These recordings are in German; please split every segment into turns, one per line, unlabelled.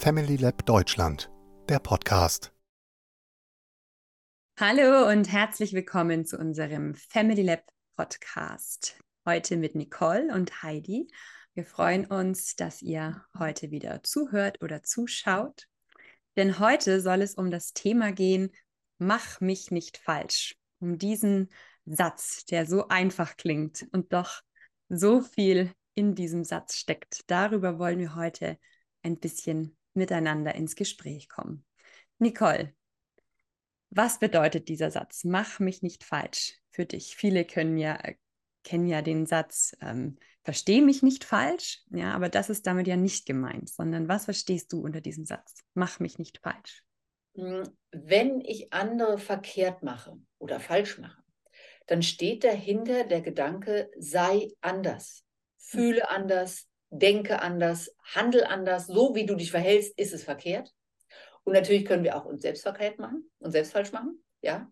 Family Lab Deutschland, der Podcast.
Hallo und herzlich willkommen zu unserem Family Lab Podcast. Heute mit Nicole und Heidi. Wir freuen uns, dass ihr heute wieder zuhört oder zuschaut. Denn heute soll es um das Thema gehen, mach mich nicht falsch. Um diesen Satz, der so einfach klingt und doch so viel in diesem Satz steckt. Darüber wollen wir heute ein bisschen miteinander ins Gespräch kommen. Nicole, was bedeutet dieser Satz? Mach mich nicht falsch für dich. Viele können ja, äh, kennen ja den Satz, ähm, versteh mich nicht falsch, ja, aber das ist damit ja nicht gemeint, sondern was verstehst du unter diesem Satz? Mach mich nicht falsch.
Hm, wenn ich andere verkehrt mache oder falsch mache, dann steht dahinter der Gedanke, sei anders, fühle anders, denke anders, handel anders, so wie du dich verhältst, ist es verkehrt. Und natürlich können wir auch uns selbst verkehrt machen und selbst falsch machen. Ja.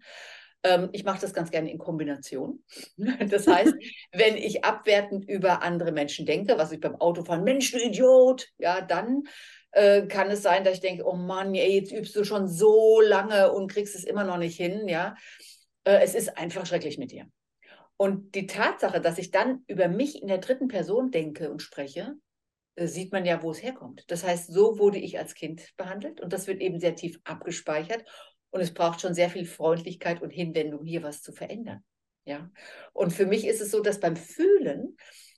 Ähm, ich mache das ganz gerne in Kombination. Das heißt, wenn ich abwertend über andere Menschen denke, was ich beim Autofahren, Mensch, du Idiot, ja, dann äh, kann es sein, dass ich denke, oh Mann, ey, jetzt übst du schon so lange und kriegst es immer noch nicht hin, ja. Äh, es ist einfach schrecklich mit dir. Und die Tatsache, dass ich dann über mich in der dritten Person denke und spreche, äh, sieht man ja, wo es herkommt. Das heißt, so wurde ich als Kind behandelt und das wird eben sehr tief abgespeichert und es braucht schon sehr viel Freundlichkeit und Hinwendung, hier was zu verändern. Ja. Und für mich ist es so, dass beim Fühlen,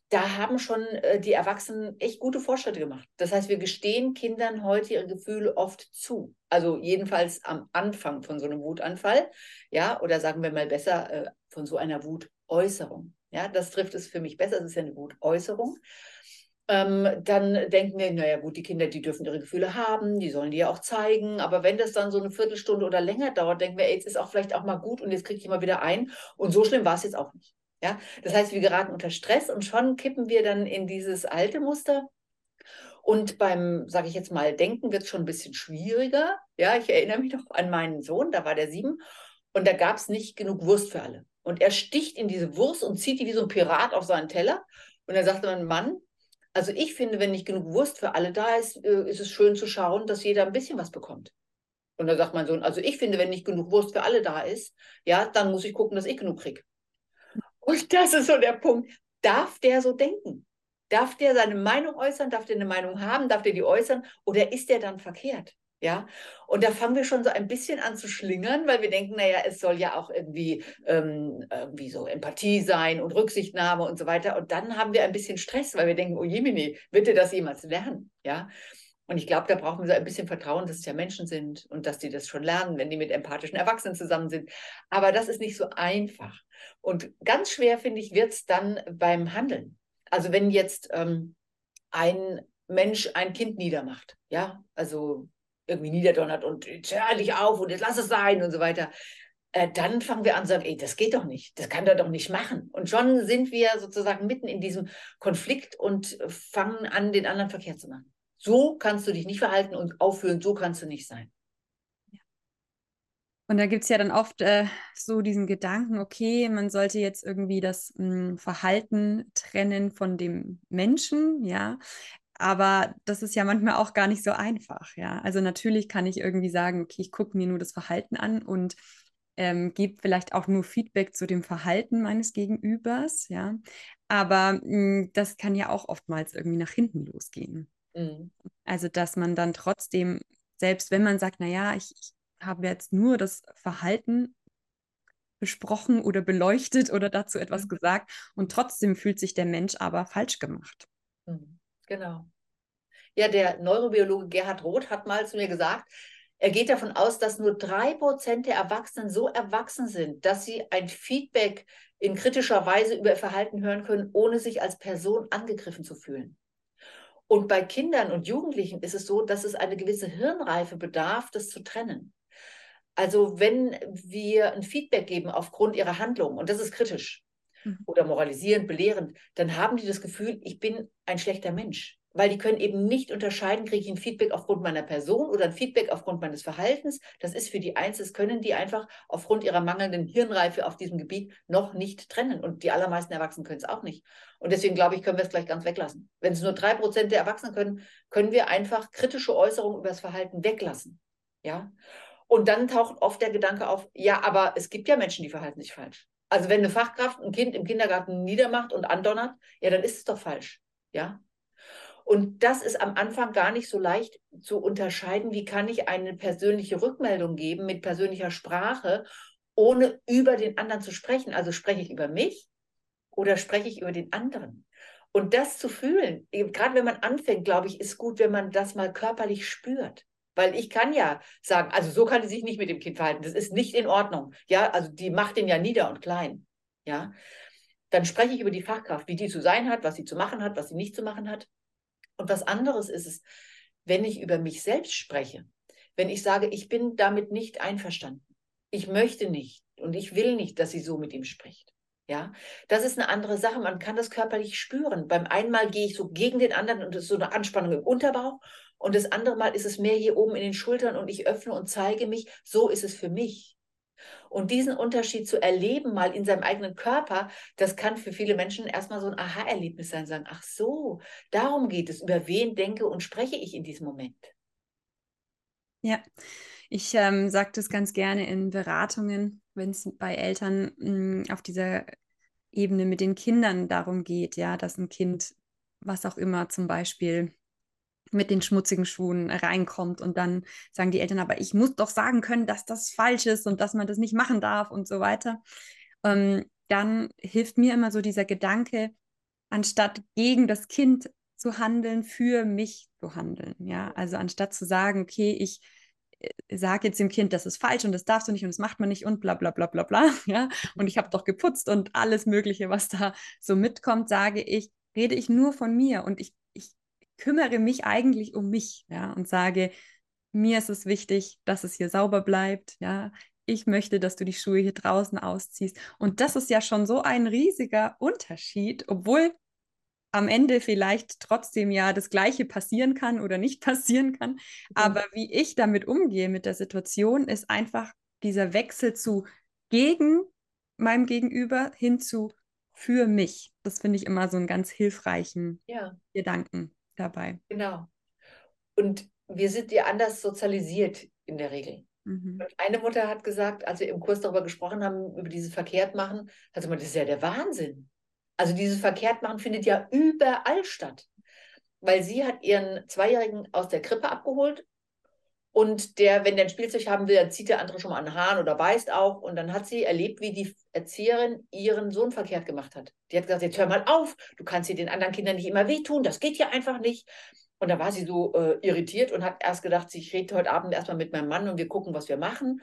da haben schon äh, die Erwachsenen echt gute Fortschritte gemacht. Das heißt, wir gestehen Kindern heute ihre Gefühle oft zu. Also jedenfalls am Anfang von so einem Wutanfall, ja, oder sagen wir mal besser äh, von so einer Wutäußerung. Ja, das trifft es für mich besser. Es ist ja eine Wutäußerung. Ähm, dann denken wir, naja gut, die Kinder, die dürfen ihre Gefühle haben, die sollen die ja auch zeigen. Aber wenn das dann so eine Viertelstunde oder länger dauert, denken wir, ey, jetzt ist auch vielleicht auch mal gut und jetzt kriege ich mal wieder ein. Und so schlimm war es jetzt auch nicht. Ja, das heißt, wir geraten unter Stress und schon kippen wir dann in dieses alte Muster. Und beim, sage ich jetzt mal, Denken wird es schon ein bisschen schwieriger. Ja, ich erinnere mich noch an meinen Sohn, da war der sieben und da gab es nicht genug Wurst für alle. Und er sticht in diese Wurst und zieht die wie so ein Pirat auf seinen Teller. Und dann sagte mein Mann, also ich finde, wenn nicht genug Wurst für alle da ist, äh, ist es schön zu schauen, dass jeder ein bisschen was bekommt. Und dann sagt mein Sohn, also ich finde, wenn nicht genug Wurst für alle da ist, ja, dann muss ich gucken, dass ich genug kriege. Und das ist so der Punkt. Darf der so denken? Darf der seine Meinung äußern? Darf der eine Meinung haben? Darf der die äußern? Oder ist der dann verkehrt? Ja, und da fangen wir schon so ein bisschen an zu schlingern, weil wir denken, naja, es soll ja auch irgendwie, ähm, irgendwie so Empathie sein und Rücksichtnahme und so weiter. Und dann haben wir ein bisschen Stress, weil wir denken, oh Jemini, wird er das jemals lernen? Ja, und ich glaube, da brauchen wir so ein bisschen Vertrauen, dass es ja Menschen sind und dass die das schon lernen, wenn die mit empathischen Erwachsenen zusammen sind. Aber das ist nicht so einfach. Und ganz schwer, finde ich, wird es dann beim Handeln. Also wenn jetzt ähm, ein Mensch ein Kind niedermacht, ja, also irgendwie niederdonnert und hör dich auf und jetzt lass es sein und so weiter, äh, dann fangen wir an zu sagen, ey, das geht doch nicht, das kann er doch nicht machen. Und schon sind wir sozusagen mitten in diesem Konflikt und fangen an, den anderen verkehrt zu machen. So kannst du dich nicht verhalten und aufführen, so kannst du nicht sein.
Und da gibt es ja dann oft äh, so diesen Gedanken, okay, man sollte jetzt irgendwie das mh, hm, Verhalten trennen von dem Menschen, ja. Aber das ist ja manchmal auch gar nicht so einfach, ja. Also natürlich kann ich irgendwie sagen, okay, ich gucke mir nur das Verhalten an und ähm, gebe vielleicht auch nur Feedback zu dem Verhalten meines Gegenübers, ja. Aber mh, hm, das kann ja auch oftmals irgendwie nach hinten losgehen. Mhm. Also, dass man dann trotzdem, selbst wenn man sagt, naja, ich, ich habe jetzt nur das Verhalten besprochen oder beleuchtet oder dazu etwas mhm. gesagt und trotzdem fühlt sich der Mensch aber falsch gemacht.
Mhm. Genau. Ja, der Neurobiologe Gerhard Roth hat mal zu mir gesagt, er geht davon aus, dass nur drei Prozent der Erwachsenen so erwachsen sind, dass sie ein Feedback in kritischer Weise über ihr Verhalten hören können, ohne sich als Person angegriffen zu fühlen. Und bei Kindern und Jugendlichen ist es so, dass es eine gewisse Hirnreife bedarf, das zu trennen. Also wenn wir ein Feedback geben aufgrund ihrer Handlung, und das ist kritisch mhm. oder moralisierend, belehrend, dann haben die das Gefühl, ich bin ein schlechter Mensch. weil die können eben nicht unterscheiden, kriege ich ein Feedback aufgrund meiner Person oder ein Feedback aufgrund meines Verhaltens. Das ist für die eins, das können die einfach aufgrund ihrer mangelnden Hirnreife auf diesem Gebiet noch nicht trennen. Und die allermeisten Erwachsenen können es auch nicht. Und deswegen glaube ich, können wir es gleich ganz weglassen. Wenn es nur drei Prozent der Erwachsenen können, können wir einfach kritische Äußerungen über das Verhalten weglassen. Ja. Und dann taucht oft der Gedanke auf, ja, aber es gibt ja Menschen, die verhalten sich falsch. Also wenn eine Fachkraft ein Kind im Kindergarten niedermacht und andonnert, ja, dann ist es doch falsch. Ja. Und das ist am Anfang gar nicht so leicht zu unterscheiden, wie kann ich eine persönliche Rückmeldung geben mit persönlicher Sprache, ohne über den anderen zu sprechen. Also spreche ich über mich oder spreche ich über den anderen? Und das zu fühlen, gerade wenn man anfängt, glaube ich, ist gut, wenn man das mal körperlich spürt. Weil ich kann ja sagen, also so kann sie sich nicht mit dem Kind verhalten. Das ist nicht in Ordnung. Ja, also die macht den ja nieder und klein. Ja, dann spreche ich über die Fachkraft, wie die zu sein hat, was sie zu machen hat, was sie nicht zu machen hat. Und was anderes ist es, wenn ich über mich selbst spreche, wenn ich sage, ich bin damit nicht einverstanden, ich möchte nicht und ich will nicht, dass sie so mit ihm spricht. Ja, das ist eine andere Sache. Man kann das körperlich spüren. Beim einmal gehe ich so gegen den anderen und es ist so eine Anspannung im Unterbauch. Und das andere Mal ist es mehr hier oben in den Schultern und ich öffne und zeige mich. So ist es für mich. Und diesen Unterschied zu erleben, mal in seinem eigenen Körper, das kann für viele Menschen erstmal so ein Aha-Erlebnis sein. Sagen, ach so, darum geht es. Über wen denke und spreche ich in diesem Moment?
Ja, ich ähm, sage das ganz gerne in Beratungen, wenn es bei Eltern mh, hm, auf dieser Ebene mit den Kindern darum geht, ja, dass ein Kind, was auch immer zum Beispiel mit den schmutzigen Schuhen reinkommt und dann sagen die Eltern, aber ich muss doch sagen können, dass das falsch ist und dass man das nicht machen darf und so weiter. Ähm, dann hilft mir immer so dieser Gedanke, anstatt gegen das Kind zu handeln, für mich zu handeln. Ja, also anstatt zu sagen, okay, ich äh, sage jetzt dem Kind, das ist falsch und das darfst du nicht und das macht man nicht und bla bla bla bla bla, ja, und ich habe doch geputzt und alles Mögliche, was da so mitkommt, sage ich, rede ich nur von mir und ich kümmere mich eigentlich um mich, ja, und sage, mir ist es wichtig, dass es hier sauber bleibt, ja. Ich möchte, dass du die Schuhe hier draußen ausziehst. Und das ist ja schon so ein riesiger Unterschied, obwohl am Ende vielleicht trotzdem ja das Gleiche passieren kann oder nicht passieren kann. Mhm. Aber wie ich damit umgehe mit der Situation, ist einfach dieser Wechsel zu gegen meinem Gegenüber hin zu für mich. Das finde ich immer so einen ganz hilfreichen ja. Gedanken dabei.
Genau. Und wir sind ja anders sozialisiert in der Regel. Mhm. Und eine Mutter hat gesagt, als wir im Kurs darüber gesprochen haben, über dieses Verkehrtmachen, hat sie gesagt, das ist ja der Wahnsinn. Also dieses Verkehrtmachen findet ja überall statt. Weil sie hat ihren Zweijährigen aus der Krippe abgeholt und der, wenn der ein Spielzeug haben will, dann zieht der andere schon mal an den Haaren oder beißt auch. Und dann hat sie erlebt, wie die Erzieherin ihren Sohn verkehrt gemacht hat. Die hat gesagt, jetzt hör mal auf, du kannst hier den anderen Kindern nicht immer wehtun, das geht ja einfach nicht. Und da war sie so äh, irritiert und hat erst gedacht, ich rede heute Abend erstmal mit meinem Mann und wir gucken, was wir machen.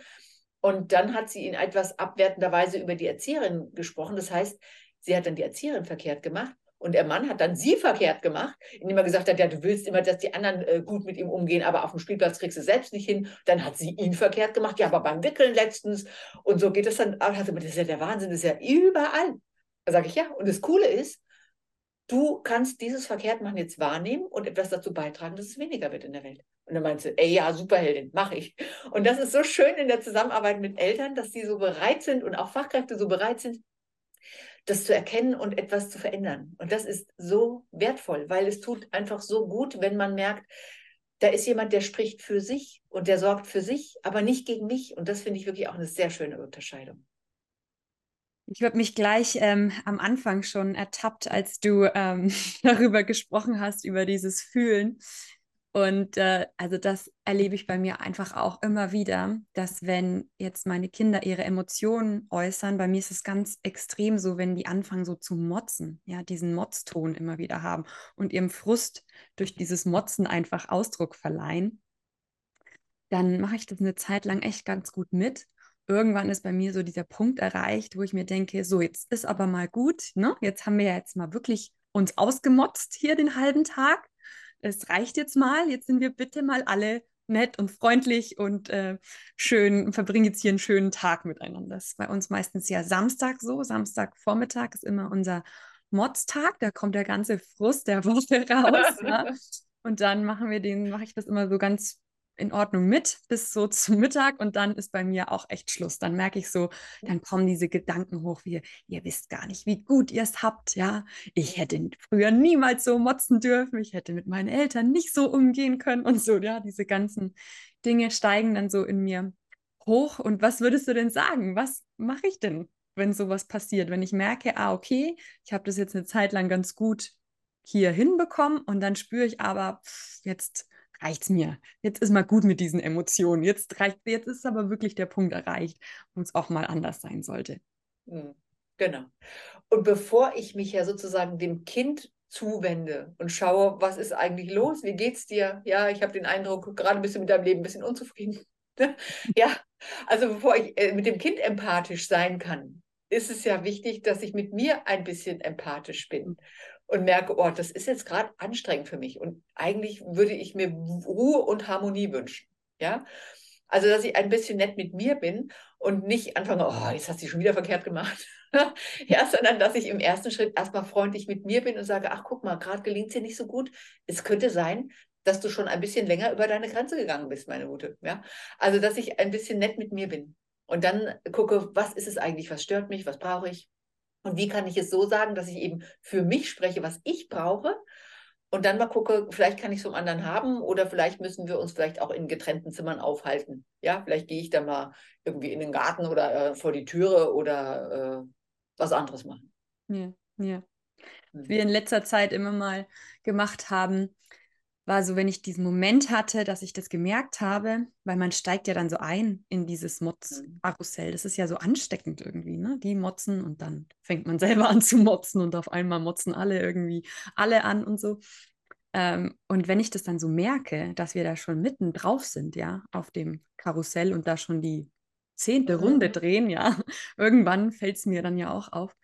Und dann hat sie in etwas abwertenderweise über die Erzieherin gesprochen. Das heißt, sie hat dann die Erzieherin verkehrt gemacht und der Mann hat dann sie verkehrt gemacht, indem er gesagt hat, ja, du willst immer, dass die anderen äh, gut mit ihm umgehen, aber auf dem Spielplatz kriegst du selbst nicht hin. Dann hat sie ihn verkehrt gemacht, ja, aber beim Wickeln letztens. Und so geht es dann. Also, das ist ja der Wahnsinn, das ist ja überall. Da sage ich ja. Und das Coole ist, du kannst dieses Verkehrtmachen jetzt wahrnehmen und etwas dazu beitragen, dass es weniger wird in der Welt. Und dann meinst du, ey, ja, Superheldin, mache ich. Und das ist so schön in der Zusammenarbeit mit Eltern, dass die so bereit sind und auch Fachkräfte so bereit sind, das zu erkennen und etwas zu verändern. Und das ist so wertvoll, weil es tut einfach so gut, wenn man merkt, da ist jemand, der spricht für sich und der sorgt für sich, aber nicht gegen mich. Und das finde ich wirklich auch eine sehr schöne Unterscheidung.
Ich habe mich gleich ähm, am Anfang schon ertappt, als du ähm, darüber gesprochen hast, über dieses Fühlen. Und äh, also das erlebe ich bei mir einfach auch immer wieder, dass wenn jetzt meine Kinder ihre Emotionen äußern, bei mir ist es ganz extrem so, wenn die anfangen so zu motzen, ja, diesen Motzton immer wieder haben und ihrem Frust durch dieses Motzen einfach Ausdruck verleihen, dann mache ich das eine Zeit lang echt ganz gut mit. Irgendwann ist bei mir so dieser Punkt erreicht, wo ich mir denke, so jetzt ist aber mal gut, ne? Jetzt haben wir ja jetzt mal wirklich uns ausgemotzt hier den halben Tag es reicht jetzt mal, jetzt sind wir bitte mal alle nett und freundlich und äh, schön, verbringen jetzt hier einen schönen Tag miteinander. Das ist bei uns meistens ja Samstag so. Samstagvormittag ist immer unser Motztag, da kommt der ganze Frust der Woche raus. ja. Und dann machen wir den, mache ich das immer so ganz in Ordnung mit bis so zum Mittag und dann ist bei mir auch echt Schluss. Dann merke ich so, dann kommen diese Gedanken hoch, wie ihr wisst gar nicht, wie gut ihr es habt, ja. Ich hätte früher niemals so motzen dürfen, ich hätte mit meinen Eltern nicht so umgehen können und so, ja, diese ganzen Dinge steigen dann so in mir hoch. Und was würdest du denn sagen? Was mache ich denn, wenn sowas passiert? Wenn ich merke, ah, okay, ich habe das jetzt eine Zeit lang ganz gut hier hinbekommen und dann spüre ich aber, pff, jetzt reicht's mir. Jetzt ist mal gut mit diesen Emotionen. Jetzt reicht, jetzt ist aber wirklich der Punkt erreicht, wo es auch mal anders sein sollte.
Hm, genau. Und bevor ich mich ja sozusagen dem Kind zuwende und schaue, was ist eigentlich los? Wie geht's dir? Ja, ich habe den Eindruck, gerade bist du mit deinem Leben ein bisschen unzufrieden. ja, also bevor ich äh, mit dem Kind empathisch sein kann, ist es ja wichtig, dass ich mit mir ein bisschen empathisch bin und merke, oh, das ist jetzt gerade anstrengend für mich. Und eigentlich würde ich mir Ruhe und Harmonie wünschen. Ja. Also, dass ich ein bisschen nett mit mir bin und nicht anfange, oh, jetzt hast du schon wieder verkehrt gemacht. ja, sondern dass ich im ersten Schritt erstmal freundlich mit mir bin und sage, ach, guck mal, gerade gelingt es dir nicht so gut. Es könnte sein, dass du schon ein bisschen länger über deine Grenze gegangen bist, meine Gute. Ja? Also, dass ich ein bisschen nett mit mir bin. Und dann gucke, was ist es eigentlich, was stört mich, was brauche ich? Und wie kann ich es so sagen, dass ich eben für mich spreche, was ich brauche? Und dann mal gucke, vielleicht kann ich es vom anderen haben oder vielleicht müssen wir uns vielleicht auch in getrennten Zimmern aufhalten. Ja, vielleicht gehe ich dann mal irgendwie in den Garten oder äh, vor die Türe oder äh, was anderes machen.
Ja, ja. Was wir in letzter Zeit immer mal gemacht haben, war so, wenn ich diesen Moment hatte, dass ich das gemerkt habe, weil man steigt ja dann so ein in dieses Motz-Karussell. Das ist ja so ansteckend irgendwie, ne? Die motzen und dann fängt man selber an zu motzen und auf einmal motzen alle irgendwie alle an und so. Ähm, und wenn ich das dann so merke, dass wir da schon mitten drauf sind, ja, auf dem Karussell und da schon die zehnte Runde drehen, ja, irgendwann fällt es mir dann ja auch auf,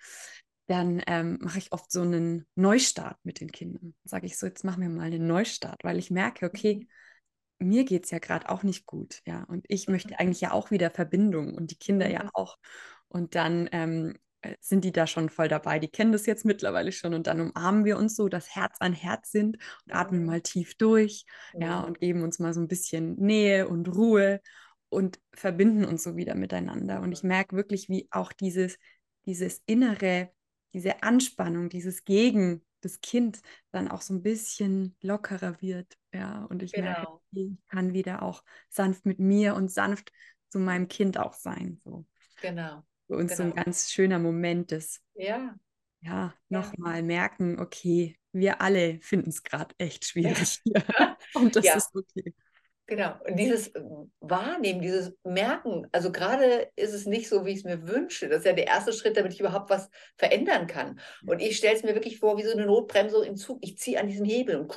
dann ähm, mache ich oft so einen Neustart mit den Kindern. Sage ich so, jetzt machen wir mal einen Neustart, weil ich merke, okay, mir geht es ja gerade auch nicht gut, ja. Und ich möchte eigentlich ja auch wieder Verbindung und die Kinder ja auch. Und dann ähm, äh, sind die da schon voll dabei. Die kennen das jetzt mittlerweile schon und dann umarmen wir uns so, dass Herz an Herz sind und atmen mal tief durch, ja, und geben uns mal so ein bisschen Nähe und Ruhe und verbinden uns so wieder miteinander. Und ich merke wirklich, wie auch dieses, dieses innere diese Anspannung, dieses Gegen das Kind dann auch so ein bisschen lockerer wird. Ja, und ich genau. merke, ich kann wieder auch sanft mit mir und sanft zu meinem Kind auch sein. So.
Genau.
Für uns genau. so ein genau. ganz schöner Moment des,
ja,
ja, nochmal ja. merken, okay, wir alle finden es gerade echt schwierig hier. und das ja. ist okay.
Genau. Und dieses Wahrnehmen, dieses Merken, also gerade ist es nicht so, wie ich es mir wünsche. Das ist ja der erste Schritt, damit ich überhaupt was verändern kann. Und ich stelle es mir wirklich vor, wie so eine Notbremse im Zug. Ich ziehe an diesem Hebel und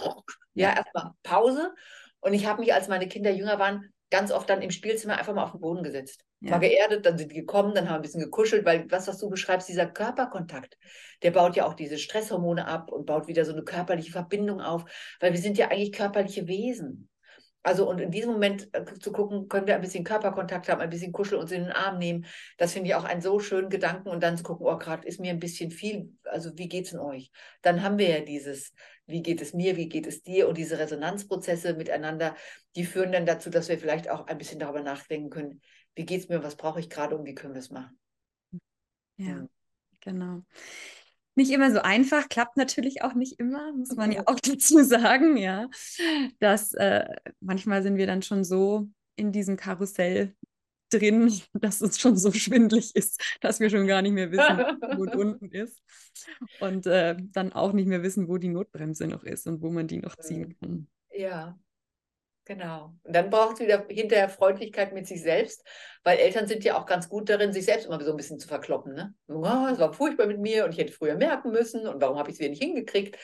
ja, erstmal Pause. Und ich habe mich, als meine Kinder jünger waren, ganz oft dann im Spielzimmer einfach mal auf den Boden gesetzt. Ja. War geerdet, dann sind die gekommen, dann haben wir ein bisschen gekuschelt, weil das, was du beschreibst, dieser Körperkontakt, der baut ja auch diese Stresshormone ab und baut wieder so eine körperliche Verbindung auf, weil wir sind ja eigentlich körperliche Wesen. Also und in diesem Moment äh, zu gucken, können wir ein bisschen Körperkontakt haben, ein bisschen kuscheln, uns in den Arm nehmen. Das finde ich auch einen so schönen Gedanken. Und dann zu gucken, oh, gerade ist mir ein bisschen viel. Also wie geht es in euch? Dann haben wir ja dieses, wie geht es mir, wie geht es dir? Und diese Resonanzprozesse miteinander, die führen dann dazu, dass wir vielleicht auch ein bisschen darüber nachdenken können, wie geht es mir, was brauche ich gerade und wie können wir es machen.
Ja, mhm. genau nicht immer so einfach, klappt natürlich auch nicht immer, muss man ja auch dazu sagen, ja. Dass äh, manchmal sind wir dann schon so in diesem Karussell drin, dass es schon so schwindlig ist, dass wir schon gar nicht mehr wissen, wo unten ist. Und äh, dann auch nicht mehr wissen, wo die Notbremse noch ist und wo man die noch ziehen kann.
Ja, Genau. Und dann braucht es wieder hinterher Freundlichkeit mit sich selbst, weil Eltern sind ja auch ganz gut darin, sich selbst immer so ein bisschen zu verkloppen. Ne? Oh, es war furchtbar mit mir und ich hätte früher merken müssen und warum habe ich es wieder nicht hingekriegt?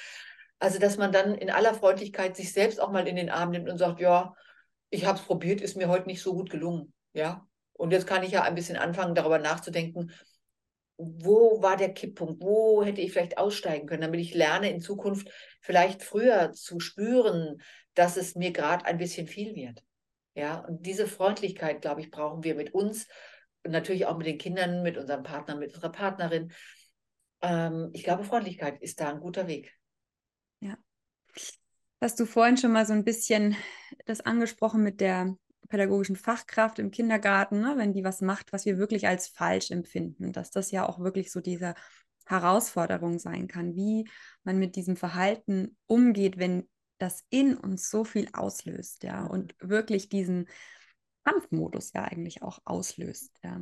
Also, dass man dann in aller Freundlichkeit sich selbst auch mal in den Arm nimmt und sagt, ja, ich habe es probiert, ist mir heute nicht so gut gelungen. Ja. Und jetzt kann ich ja ein bisschen anfangen, darüber nachzudenken, wo war der Kipppunkt? Wo hätte ich vielleicht aussteigen können, damit ich lerne, in Zukunft vielleicht früher zu spüren, dass es mir gerade ein bisschen viel wird. Ja, und diese Freundlichkeit, glaube ich, brauchen wir mit uns und natürlich auch mit den Kindern, mit unserem Partner, mit unserer Partnerin. Ähm, ich glaube, Freundlichkeit ist da ein guter Weg.
Ja. Hast du vorhin schon mal so ein bisschen das angesprochen mit der pädagogischen Fachkraft im Kindergarten, ne? wenn die was macht, was wir wirklich als falsch empfinden, dass das ja auch wirklich so diese Herausforderung sein kann, wie man mit diesem Verhalten umgeht, wenn das in uns so viel auslöst, ja,
Mhm.
und wirklich diesen Kampfmodus ja eigentlich auch auslöst, ja.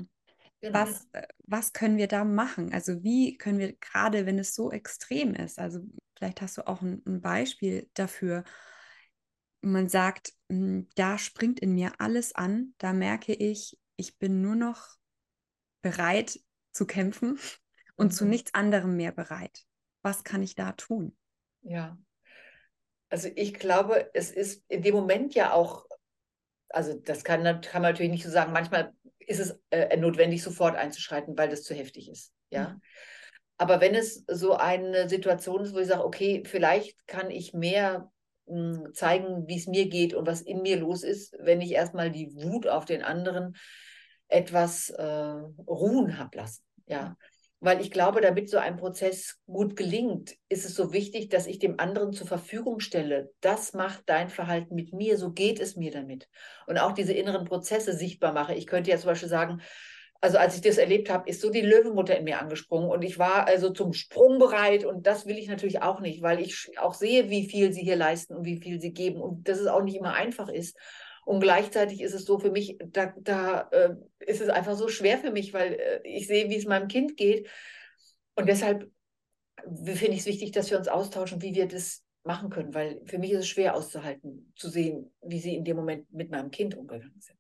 Genau.
Was, äh, was können wir da machen? Also wie können wir, gerade wenn es so extrem ist, also vielleicht hast du auch ein, ein Beispiel dafür, man sagt, "Mm, da springt in mir alles an, da merke ich, ich bin nur noch bereit zu kämpfen und zu
Mhm.
nichts anderem mehr bereit. Was kann ich da tun?
Ja. Also ich glaube, es ist in dem Moment ja auch, also das kann, kann man natürlich nicht so sagen, manchmal ist es äh, notwendig, sofort einzuschreiten, weil das zu heftig ist. Ja.
Mhm.
Aber wenn es so eine Situation ist, wo ich sage, okay, vielleicht kann ich mehr mh, zeigen, wie es mir geht und was in mir los ist, wenn ich erstmal die Wut auf den anderen etwas äh, ruhen habe lassen. Ja. Weil ich glaube, damit so ein Prozess gut gelingt, ist es so wichtig, dass ich dem anderen zur Verfügung stelle. Das macht dein Verhalten mit mir, so geht es mir damit. Und auch diese inneren Prozesse sichtbar mache. Ich könnte ja zum Beispiel sagen, also als ich das erlebt habe, ist so die Löwenmutter in mir angesprungen und ich war also zum Sprung bereit und das will ich natürlich auch nicht, weil ich auch sehe, wie viel sie hier leisten und wie viel sie geben und dass es auch nicht immer einfach ist. Und gleichzeitig ist es so für mich, da, da äh, ist es einfach so schwer für mich, weil äh, ich sehe, wie es meinem Kind geht. Und deshalb finde ich es wichtig, dass wir uns austauschen, wie wir das machen können, weil für mich ist es schwer auszuhalten, zu sehen, wie sie in dem Moment mit meinem Kind umgegangen sind.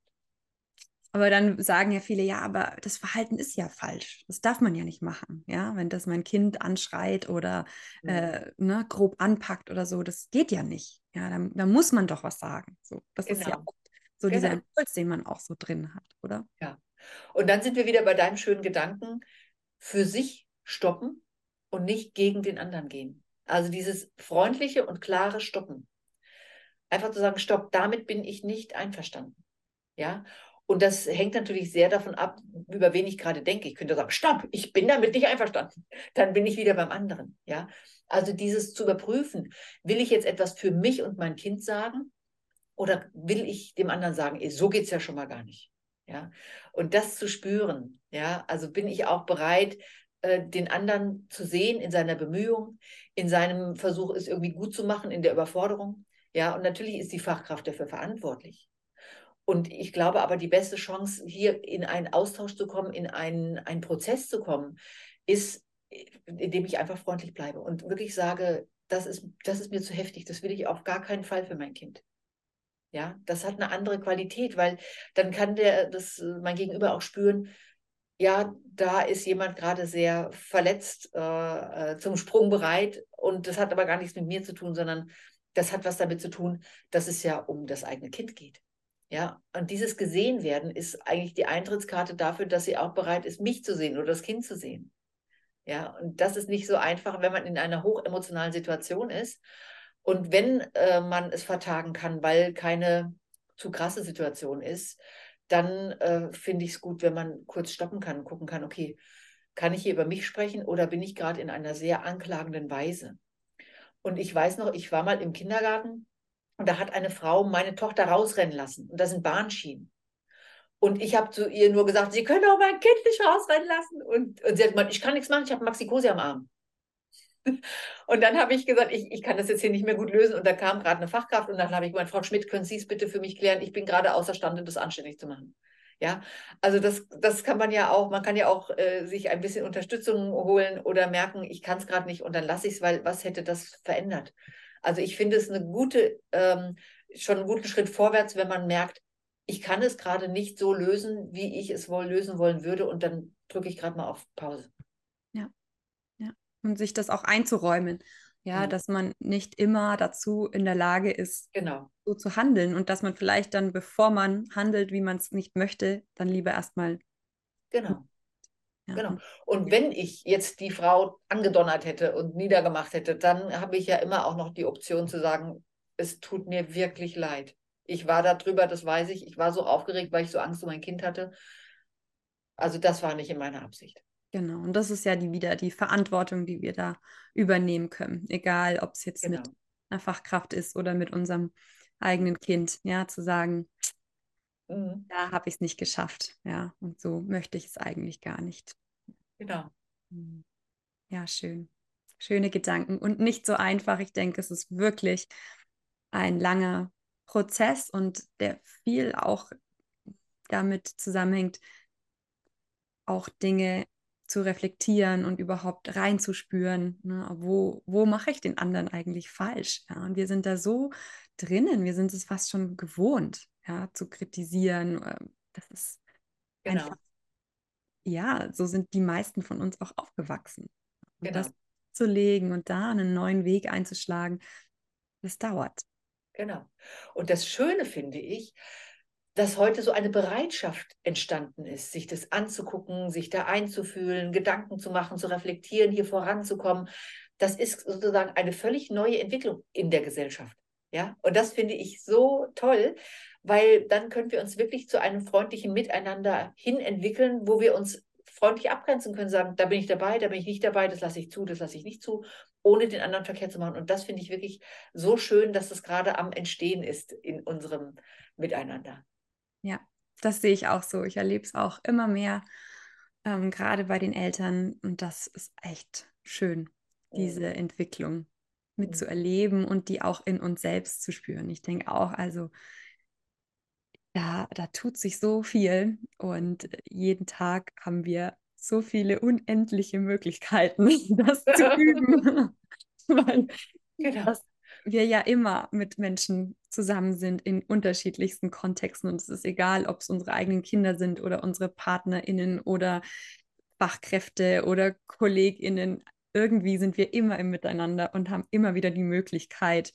Aber dann sagen ja viele, ja, aber das Verhalten ist ja falsch. Das darf man ja nicht machen. Ja, wenn das mein Kind anschreit oder
Mhm.
äh, ne, grob anpackt oder so, das geht ja nicht. Ja, da, da muss man doch was sagen. So, das ist ja
Genau.
So dieser
Genau.
Impuls, den man auch so drin hat, oder?
Und dann sind wir wieder bei deinem schönen Gedanken, für sich stoppen und nicht gegen den anderen gehen. Also dieses freundliche und klare Stoppen. Einfach zu sagen, stopp, damit bin ich nicht einverstanden. Ja. Und das hängt natürlich sehr davon ab, über wen ich gerade denke. Ich könnte sagen, stopp, ich bin damit nicht einverstanden. Dann bin ich wieder beim anderen. Ja. Also dieses zu überprüfen, will ich jetzt etwas für mich und mein Kind sagen? Oder will ich dem anderen sagen, so geht es ja schon mal gar nicht. Ja. Und das zu spüren, ja, also bin ich auch bereit, äh, den anderen zu sehen in seiner Bemühung, in seinem Versuch, es irgendwie gut zu machen, in der Überforderung. Ja, und natürlich ist die Fachkraft dafür verantwortlich. Und ich glaube aber, die beste Chance, hier in einen Austausch zu kommen, in einen, einen Prozess zu kommen, ist, indem ich einfach freundlich bleibe und wirklich sage, das ist, das ist mir zu heftig, das will ich auf gar keinen Fall für mein Kind. Ja, das hat eine andere Qualität, weil dann kann der, das, äh, mein Gegenüber auch spüren, ja, da ist jemand gerade sehr verletzt, äh, äh, zum Sprung bereit und das hat aber gar nichts mit mir zu tun, sondern das hat was damit zu tun, dass es ja um das eigene Kind geht. Ja, und dieses gesehen werden ist eigentlich die Eintrittskarte dafür, dass sie auch bereit ist, mich zu sehen oder das Kind zu sehen. Ja, und das ist nicht so einfach, wenn man in einer hochemotionalen Situation ist. Und wenn äh, man es vertagen kann, weil keine zu krasse Situation ist, dann äh, finde ich es gut, wenn man kurz stoppen kann gucken kann, okay, kann ich hier über mich sprechen oder bin ich gerade in einer sehr anklagenden Weise? Und ich weiß noch, ich war mal im Kindergarten und da hat eine Frau meine Tochter rausrennen lassen und da sind Bahnschienen. Und ich habe zu ihr nur gesagt, Sie können doch mein Kind nicht rausrennen lassen. Und, und sie hat gemeint, ich kann nichts machen, ich habe Maxikose am Arm. Und dann habe ich gesagt, ich, ich kann das jetzt hier nicht mehr gut lösen. Und da kam gerade eine Fachkraft und dann habe ich gemeint, Frau Schmidt, können Sie es bitte für mich klären? Ich bin gerade außerstande, das anständig zu machen. Ja, also das, das kann man ja auch, man kann ja auch äh, sich ein bisschen Unterstützung holen oder merken, ich kann es gerade nicht und dann lasse ich es, weil was hätte das verändert? Also ich finde es eine gute, ähm, schon einen guten Schritt vorwärts, wenn man merkt, ich kann es gerade nicht so lösen, wie ich es wohl lösen wollen würde und dann drücke ich gerade mal auf Pause.
Und sich das auch einzuräumen. Ja,
Mhm.
dass man nicht immer dazu in der Lage ist,
Genau.
so zu handeln und dass man vielleicht dann, bevor man handelt, wie man es nicht möchte, dann lieber erstmal.
Genau.
Ja.
Genau. Und wenn ich jetzt die Frau angedonnert hätte und niedergemacht hätte, dann habe ich ja immer auch noch die Option zu sagen, es tut mir wirklich leid. Ich war da drüber, das weiß ich. Ich war so aufgeregt, weil ich so Angst um mein Kind hatte. Also das war nicht in meiner Absicht.
Genau, und das ist ja die, wieder die Verantwortung, die wir da übernehmen können. Egal, ob es jetzt
Genau.
mit einer Fachkraft ist oder mit unserem eigenen Kind, ja, zu sagen,
Mhm.
da habe ich es nicht geschafft, ja, und so möchte ich es eigentlich gar nicht.
Genau.
Hm. Ja, schön. Schöne Gedanken und nicht so einfach. Ich denke, es ist wirklich ein langer Prozess und der viel auch damit zusammenhängt, auch Dinge zu reflektieren und überhaupt reinzuspüren, ne, wo, wo mache ich den anderen eigentlich falsch? Ja? Und wir sind da so drinnen, wir sind es fast schon gewohnt, ja, zu kritisieren. ähm, Das ist
Genau.
einfach, ja, so sind die meisten von uns auch aufgewachsen. Und
Genau.
das zu legen und da einen neuen Weg einzuschlagen, das dauert.
Genau. Und das Schöne finde ich, dass heute so eine Bereitschaft entstanden ist, sich das anzugucken, sich da einzufühlen, Gedanken zu machen, zu reflektieren, hier voranzukommen. Das ist sozusagen eine völlig neue Entwicklung in der Gesellschaft. Ja, und das finde ich so toll, weil dann können wir uns wirklich zu einem freundlichen Miteinander hin entwickeln, wo wir uns freundlich abgrenzen können, sagen, da bin ich dabei, da bin ich nicht dabei, das lasse ich zu, das lasse ich nicht zu, ohne den anderen Verkehr zu machen. Und das finde ich wirklich so schön, dass das gerade am Entstehen ist in unserem Miteinander.
Ja, das sehe ich auch so. Ich erlebe es auch immer mehr, ähm, gerade bei den Eltern. Und das ist echt schön, diese
Mhm.
Entwicklung mitzuerleben und die auch in uns selbst zu spüren. Ich denke auch, also da, da tut sich so viel und jeden Tag haben wir so viele unendliche Möglichkeiten, das zu üben. Weil
Genau.
dass wir ja immer mit Menschen zusammen sind in unterschiedlichsten Kontexten und es ist egal, ob es unsere eigenen Kinder sind oder unsere PartnerInnen oder Fachkräfte oder KollegInnen. Irgendwie sind wir immer im Miteinander und haben immer wieder die Möglichkeit,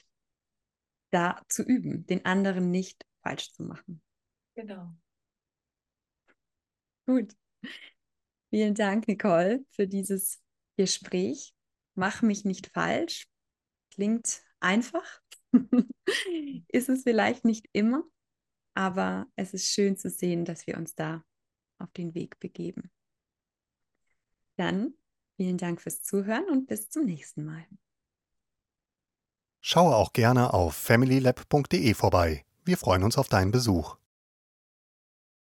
da zu üben, den anderen nicht falsch zu machen.
Genau.
Gut. Vielen Dank, Nicole, für dieses Gespräch. Mach mich nicht falsch. Klingt einfach. ist es vielleicht nicht immer, aber es ist schön zu sehen, dass wir uns da auf den Weg begeben. Dann vielen Dank fürs Zuhören und bis zum nächsten Mal.
Schaue auch gerne auf familylab.de vorbei. Wir freuen uns auf deinen Besuch.